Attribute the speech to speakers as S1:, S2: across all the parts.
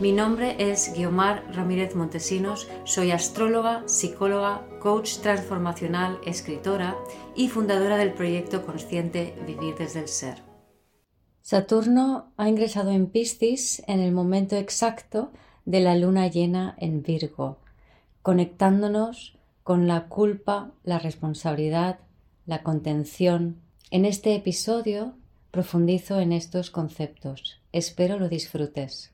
S1: Mi nombre es Guiomar Ramírez Montesinos, soy astróloga, psicóloga, coach transformacional, escritora y fundadora del proyecto consciente Vivir desde el Ser. Saturno ha ingresado en Piscis en el momento exacto de la luna llena en Virgo, conectándonos con la culpa, la responsabilidad, la contención. En este episodio profundizo en estos conceptos. Espero lo disfrutes.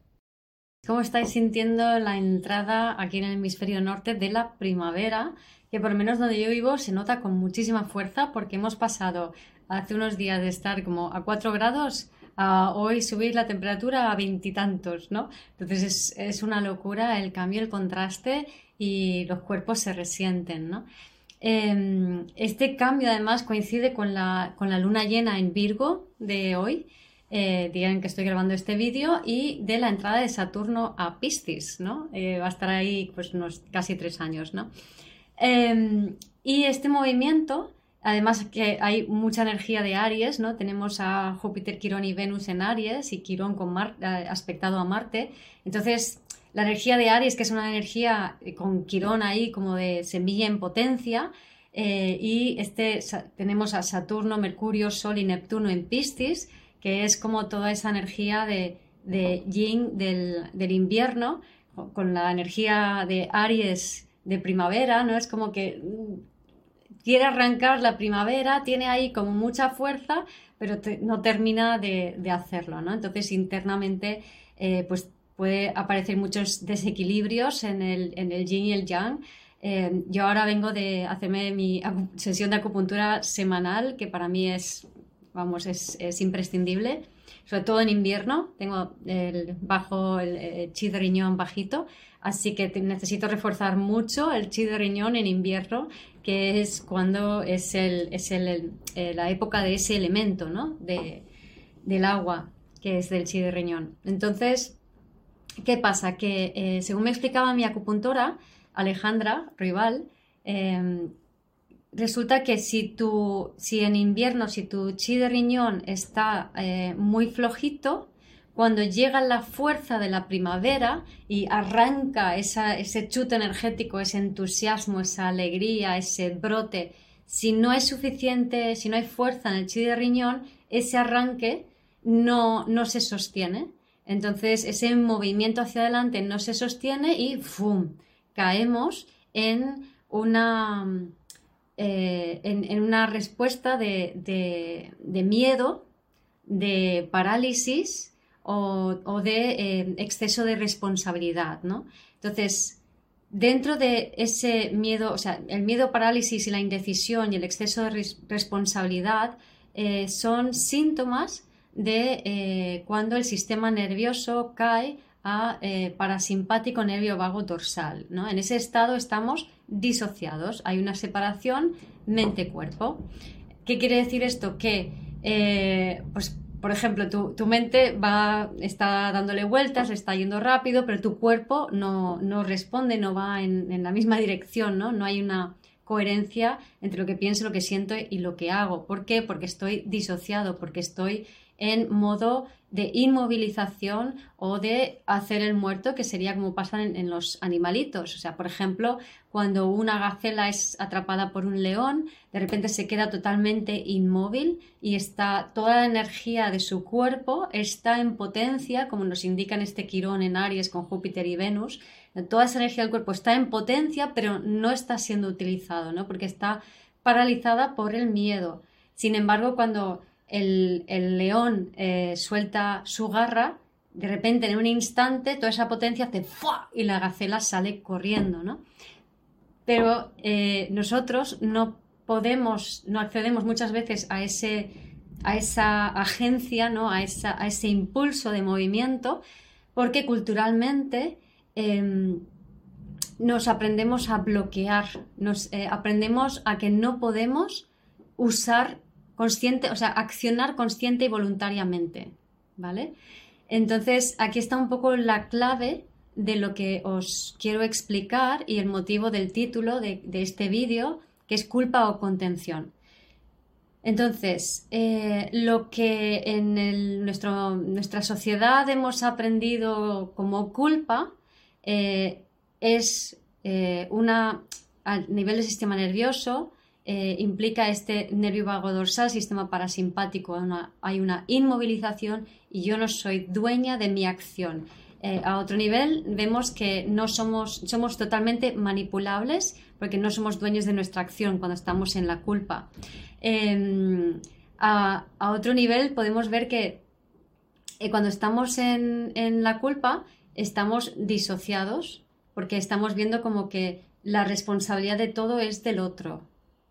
S1: ¿Cómo estáis sintiendo la entrada aquí en el hemisferio norte de la primavera? Que por lo menos donde yo vivo se nota con muchísima fuerza porque hemos pasado hace unos días de estar como a 4 grados a hoy subir la temperatura a veintitantos, ¿no? Entonces es, una locura el cambio, el contraste y los cuerpos se resienten, ¿no? Em, este cambio además coincide con la, con la luna llena en Virgo de hoy eh, en que estoy grabando este vídeo y de la entrada de Saturno a Piscis, ¿no? Eh, va a estar ahí pues unos casi tres años, ¿no? Em, y este movimiento, además que hay mucha energía de Aries, ¿no? Tenemos a Júpiter, Quirón y Venus en Aries y Quirón con eh, aspectado a Marte. Entonces, la energía de Aries, que es una energía con Quirón ahí como de semilla en potencia, y este, tenemos a Saturno, Mercurio, Sol y Neptuno en Piscis, que es como toda esa energía de, de yin del, invierno, con la energía de Aries de primavera, ¿no? Es como que mm, quiere arrancar la primavera, tiene ahí como mucha fuerza, pero no termina de, hacerlo, ¿no? Entonces internamente eh, pues puede aparecer muchos desequilibrios en el, en el yin y el yang. Eh, yo ahora vengo de hacerme mi sesión de acupuntura semanal, que para mí es vamos, es, imprescindible, sobre todo en invierno, tengo el bajo, el, chi de riñón bajito, así que necesito reforzar mucho el chi de riñón en invierno, que es cuando es, el, es el, eh, la época de ese elemento, ¿no? De, del agua, que es del chi de riñón. Entonces, ¿qué pasa? Que eh, según me explicaba mi acupuntora, Alejandra Rival, eh, resulta que si, tu, si en invierno, si tu chi de riñón está eh, muy flojito, cuando llega la fuerza de la primavera y arranca ese chute energético, ese entusiasmo, esa alegría, ese brote, si no es suficiente, si no hay fuerza en el chi de riñón, ese arranque no, no se sostiene. Entonces ese movimiento hacia adelante no se sostiene y ¡fum! caemos en una eh, en, una respuesta de, miedo, de parálisis o, de eh, exceso de responsabilidad, ¿no? Entonces, dentro de ese miedo, o sea, el miedo, parálisis y la indecisión y el exceso de responsabilidad eh, son síntomas de cuando el sistema nervioso cae a parasimpático nervio vago dorsal. ¿no? En ese estado estamos disociados. Hay una separación mente-cuerpo. ¿Qué quiere decir esto? Que, eh, pues, por ejemplo, tu, mente va, está dándole vueltas, está yendo rápido, pero tu cuerpo no, responde, no va en, la misma dirección, ¿no? No hay una coherencia entre lo que pienso, lo que siento y lo que hago. ¿Por qué? Porque estoy disociado, porque estoy en modo de inmovilización o de hacer el muerto, que sería como pasa en, los animalitos. O sea, por ejemplo, cuando una gacela es atrapada por un león, de repente se queda totalmente inmóvil y está toda la energía de su cuerpo está en potencia, como nos indican este Quirón en Aries con Júpiter y Venus. Toda esa energía del cuerpo está en potencia, pero no está siendo utilizado, ¿no? Porque está paralizada por el miedo. Sin embargo, cuando el, león eh, suelta su garra, de repente en un instante toda esa potencia hace ¡fua! y la gacela sale corriendo, ¿no? Pero eh, nosotros no podemos, no accedemos muchas veces a, ese, a esa agencia, ¿no? a, esa, a ese impulso de movimiento, porque culturalmente em,
S2: nos aprendemos a bloquear, nos eh, aprendemos a que no podemos usar consciente, o sea, accionar consciente y voluntariamente, ¿vale? Entonces, aquí está un poco la clave de lo que os quiero explicar y el motivo del título de, este vídeo, que es culpa o contención. Entonces, eh, lo que en nuestra sociedad hemos aprendido como culpa eh, es eh, una, a nivel del sistema nervioso, implica este nervio vago dorsal, sistema parasimpático, hay una inmovilización y yo no soy dueña de mi acción. Eh, a otro nivel vemos que no somos, somos totalmente manipulables porque no somos dueños de nuestra acción cuando estamos en la culpa. Em, a, otro nivel podemos ver que eh, cuando estamos en la culpa estamos disociados porque estamos viendo como que la responsabilidad de todo es del otro,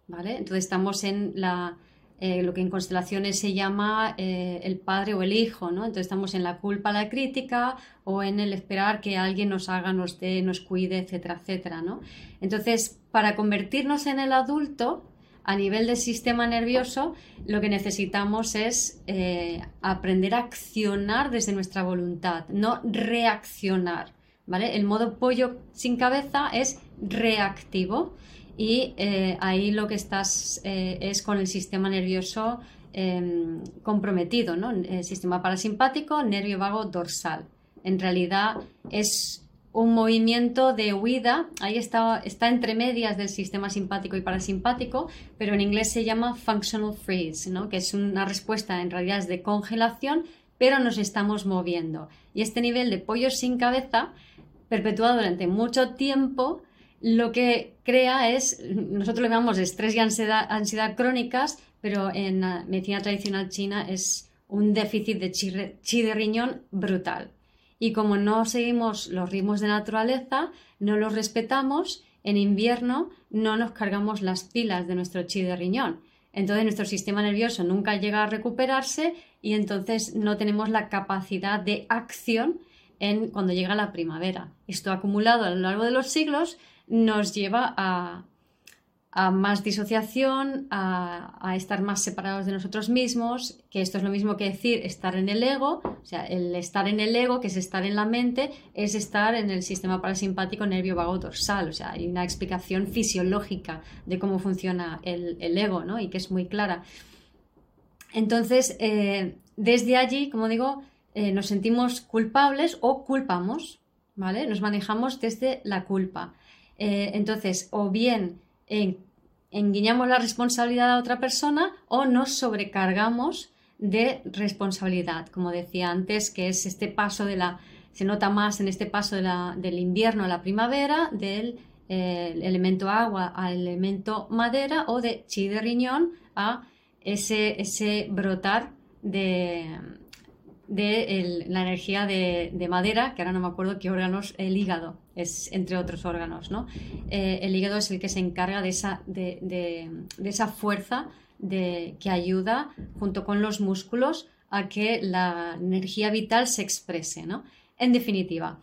S2: ¿vale? Entonces estamos en la, eh, lo que en constelaciones se llama eh, el padre o el hijo, ¿no? Entonces estamos en la culpa, la crítica o en el esperar que alguien nos haga, nos dé, nos cuide, etcétera, etcétera, ¿no? Entonces, para convertirnos en el adulto, a nivel del sistema nervioso, lo que necesitamos es eh, aprender a accionar desde nuestra voluntad, no reaccionar, ¿vale? El modo pollo sin cabeza es reactivo y eh, ahí lo que estás eh, es con el sistema nervioso em, comprometido, ¿no? El sistema parasimpático, nervio vago dorsal. En realidad es un movimiento de huida, ahí está, está entre medias del sistema simpático y parasimpático, pero en inglés se llama functional freeze, ¿no? que es una respuesta en realidad es de congelación, pero nos estamos moviendo. Y este nivel de pollo sin cabeza, perpetuado durante mucho tiempo, lo que crea es, nosotros lo llamamos estrés y ansiedad, crónicas, pero en la medicina tradicional china es un déficit de chi, de riñón brutal. Y como no seguimos los ritmos de naturaleza, no los respetamos, en invierno no nos cargamos las pilas de nuestro chi de riñón. Entonces nuestro sistema nervioso nunca llega a recuperarse y entonces no tenemos la capacidad de acción en cuando llega la primavera. Esto acumulado a lo largo de los siglos nos lleva a, más disociación, a, estar más separados de nosotros mismos, que esto es lo mismo que decir estar en el ego, o sea, el estar en el ego, que es estar en la mente, es estar en el sistema parasimpático nervio vago dorsal, o sea, hay una explicación fisiológica de cómo funciona el, ego, ¿no? Y que es muy clara. Entonces, eh, desde allí, como digo, eh, nos sentimos culpables o culpamos, ¿vale? Nos manejamos desde la culpa. Eh, entonces, o bien enguiñamos la responsabilidad a otra persona o nos sobrecargamos de responsabilidad, como decía antes, que es este paso de la, se nota más en este paso del invierno a la primavera, del eh, elemento agua al elemento madera o de chi de riñón a ese, ese brotar de, de la energía de, madera, que ahora no me acuerdo qué órganos, el hígado, es entre otros órganos, ¿no? Eh, el hígado es el que se encarga de esa, de, esa fuerza de, que ayuda, junto con los músculos, a que la energía vital se exprese, ¿no? En definitiva,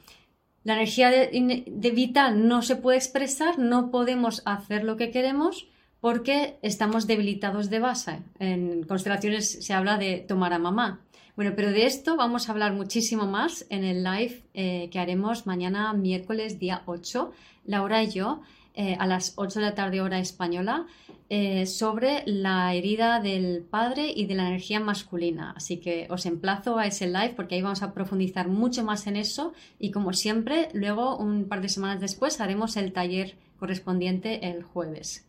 S2: la energía de, vital no se puede expresar, no podemos hacer lo que queremos porque estamos debilitados de base. En constelaciones se habla de tomar a mamá, bueno, pero de esto vamos a hablar muchísimo más en el live eh, que haremos mañana miércoles día 8, Laura y yo, eh, a las 8 de la tarde hora española, eh, sobre la herida del padre y de la energía masculina. Así que os emplazo a ese live porque ahí vamos a profundizar mucho más en eso y como siempre, luego un par de semanas después haremos el taller correspondiente el jueves.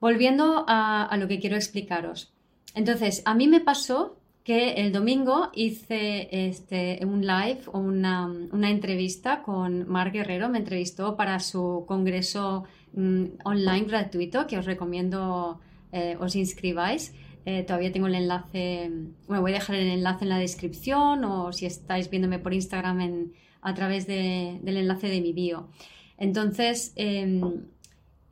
S2: Volviendo a, a lo que quiero explicaros. Entonces, a mí me pasó que el domingo hice este, un live o una, entrevista con Mar Guerrero, me entrevistó para su congreso mm, online gratuito que os recomiendo eh, os inscribáis. Eh, todavía tengo el enlace, bueno, voy a dejar el enlace en la descripción o si estáis viéndome por Instagram a través del enlace de mi bio. Entonces, em,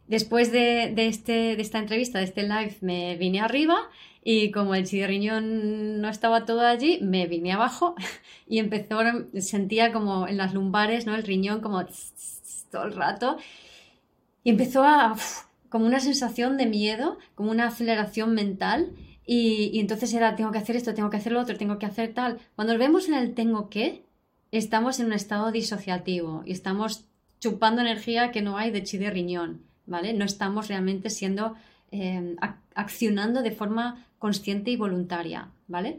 S2: después de, este, de esta entrevista, de este live, me vine arriba y como el riñón no estaba todo allí, me vine abajo y empezó, sentía como en las lumbares, ¿no? El riñón como todo el rato y empezó a, como una sensación de miedo, como una aceleración mental y, y, entonces era, tengo que hacer esto, tengo que hacer lo otro, tengo que hacer tal. Cuando vemos en el tengo que, estamos en un estado disociativo y estamos chupando energía que no hay de chi de riñón, ¿vale? No estamos realmente siendo, eh, accionando de forma consciente y voluntaria, ¿vale?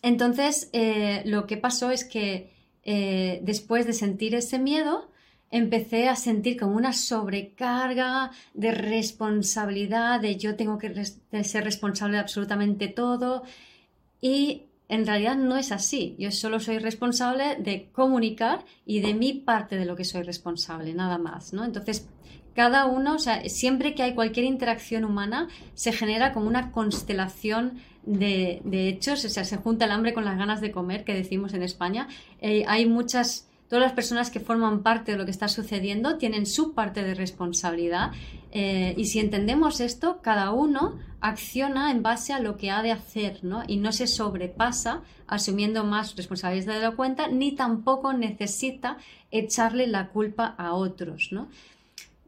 S2: Entonces, eh, lo que pasó es que eh, después de sentir ese miedo, empecé a sentir como una sobrecarga de responsabilidad, de yo tengo que ser responsable de absolutamente todo y en realidad no es así. Yo solo soy responsable de comunicar y de mi parte de lo que soy responsable, nada más, ¿no? Entonces, cada uno, o sea, siempre que hay cualquier interacción humana, se genera como una constelación de, hechos, o sea, se junta el hambre con las ganas de comer, que decimos en España. Eh, hay muchas todas las personas que forman parte de lo que está sucediendo tienen su parte de responsabilidad eh, y si entendemos esto, cada uno acciona en base a lo que ha de hacer ¿no? y no se sobrepasa asumiendo más responsabilidad de la cuenta ni tampoco necesita echarle la culpa a otros. ¿no?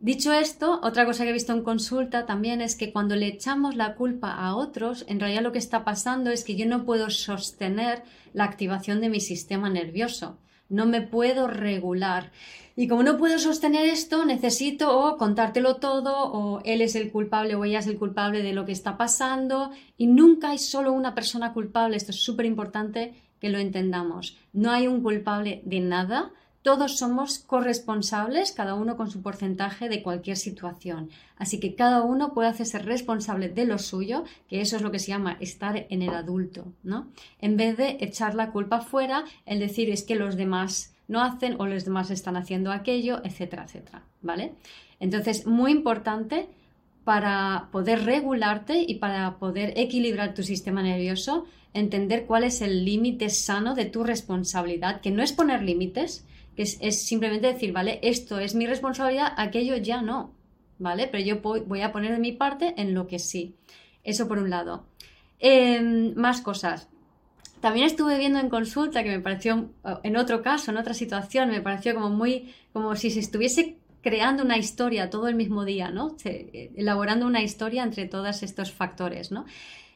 S2: Dicho esto, otra cosa que he visto en consulta también es que cuando le echamos la culpa a otros, en realidad lo que está pasando es que yo no puedo sostener la activación de mi sistema nervioso no me puedo regular. Y como no puedo sostener esto, necesito contártelo todo, o él es el culpable o ella es el culpable de lo que está pasando. Y nunca hay solo una persona culpable. Esto es súper importante que lo entendamos. No hay un culpable de nada. Todos somos corresponsables, cada uno con su porcentaje de cualquier situación. Así que cada uno puede hacerse responsable de lo suyo, que eso es lo que se llama estar en el adulto, ¿no? En vez de echar la culpa fuera, el decir es que los demás no hacen o los demás están haciendo aquello, etcétera, etcétera, ¿vale? Entonces, muy importante para poder regularte y para poder equilibrar tu sistema nervioso, entender cuál es el límite sano de tu responsabilidad, que no es poner límites, que es, simplemente decir, vale, esto es mi responsabilidad, aquello ya no, ¿vale? Pero yo voy a poner de mi parte en lo que sí. Eso por un lado. Em, más cosas. También estuve viendo en consulta que me pareció, en otro caso, en otra situación, me pareció como muy, como si se estuviese creando una historia todo el mismo día, ¿no? elaborando una historia entre todos estos factores, ¿no?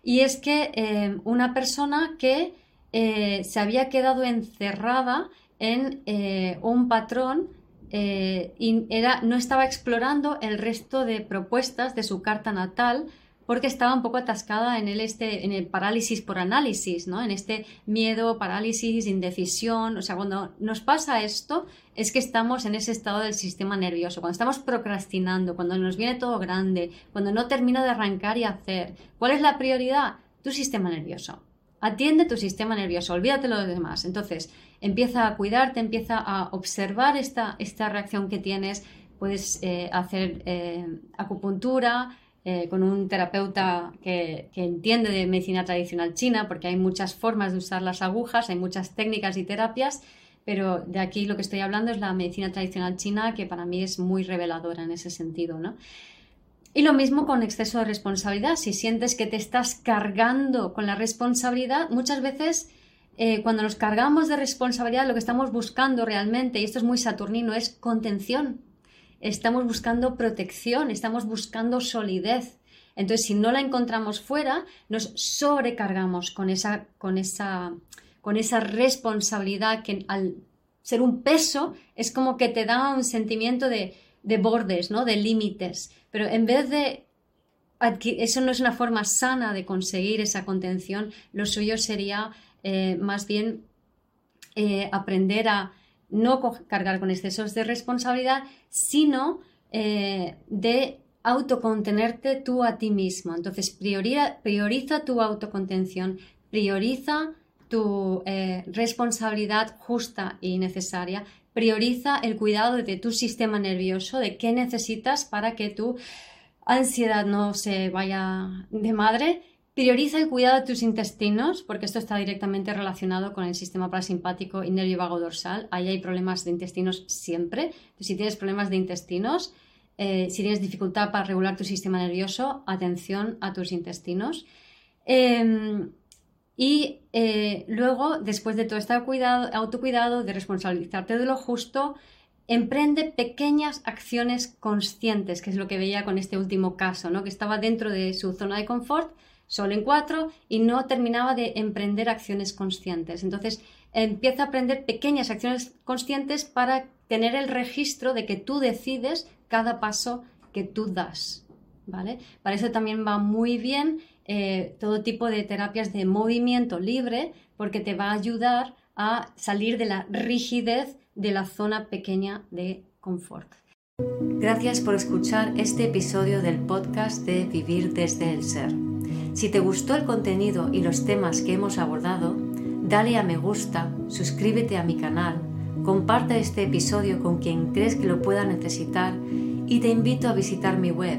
S2: Y es que em, una persona que eh, se había quedado encerrada en eh, un patrón eh, y era, no estaba explorando el resto de propuestas de su carta natal porque estaba un poco atascada en el, este, en el parálisis por análisis, ¿no? en este miedo, parálisis, indecisión. O sea, cuando nos pasa esto es que estamos en ese estado del sistema nervioso, cuando estamos procrastinando, cuando nos viene todo grande, cuando no termino de arrancar y hacer. ¿Cuál es la prioridad? Tu sistema nervioso. Atiende tu sistema nervioso, olvídate lo demás. Entonces, empieza a cuidarte, empieza a observar esta, esta reacción que tienes. Puedes eh, hacer eh, acupuntura eh, con un terapeuta que, que, entiende de medicina tradicional china, porque hay muchas formas de usar las agujas, hay muchas técnicas y terapias, pero de aquí lo que estoy hablando es la medicina tradicional china, que para mí es muy reveladora en ese sentido, ¿no? Y lo mismo con exceso de responsabilidad. Si sientes que te estás cargando con la responsabilidad, muchas veces eh, cuando nos cargamos de responsabilidad lo que estamos buscando realmente, y esto es muy saturnino, es contención. Estamos buscando protección, estamos buscando solidez. Entonces, si no la encontramos fuera, nos sobrecargamos con esa, con esa, con esa responsabilidad que al ser un peso es como que te da un sentimiento de, de bordes, ¿no? de límites. Pero en vez de eso no es una forma sana de conseguir esa contención, lo suyo sería eh, más bien eh, aprender a no cargar con excesos de responsabilidad, sino eh, de autocontenerte tú a ti mismo. Entonces, prioriza tu autocontención, prioriza tu responsabilidad justa y necesaria, prioriza el cuidado de tu sistema nervioso, de qué necesitas para que tu ansiedad no se vaya de madre. Prioriza el cuidado de tus intestinos, porque esto está directamente relacionado con el sistema parasimpático y nervio vago dorsal. Ahí hay problemas de intestinos siempre. si tienes problemas de intestinos, eh, si tienes dificultad para regular tu sistema nervioso, atención a tus intestinos. Em, y eh, luego, después de todo este cuidado, autocuidado, de responsabilizarte de lo justo, emprende pequeñas acciones conscientes, que es lo que veía con este último caso, ¿no? que estaba dentro de su zona de confort, solo en cuatro, y no terminaba de emprender acciones conscientes. Entonces, empieza a aprender pequeñas acciones conscientes para tener el registro de que tú decides cada paso que tú das. ¿vale? Para eso también va muy bien eh, todo tipo de terapias de movimiento libre porque te va a ayudar a salir de la rigidez de la zona pequeña de confort.
S1: Gracias por escuchar este episodio del podcast de Vivir desde el Ser. Si te gustó el contenido y los temas que hemos abordado, dale a me gusta, suscríbete a mi canal Comparte este episodio con quien crees que lo pueda necesitar y te invito a visitar mi web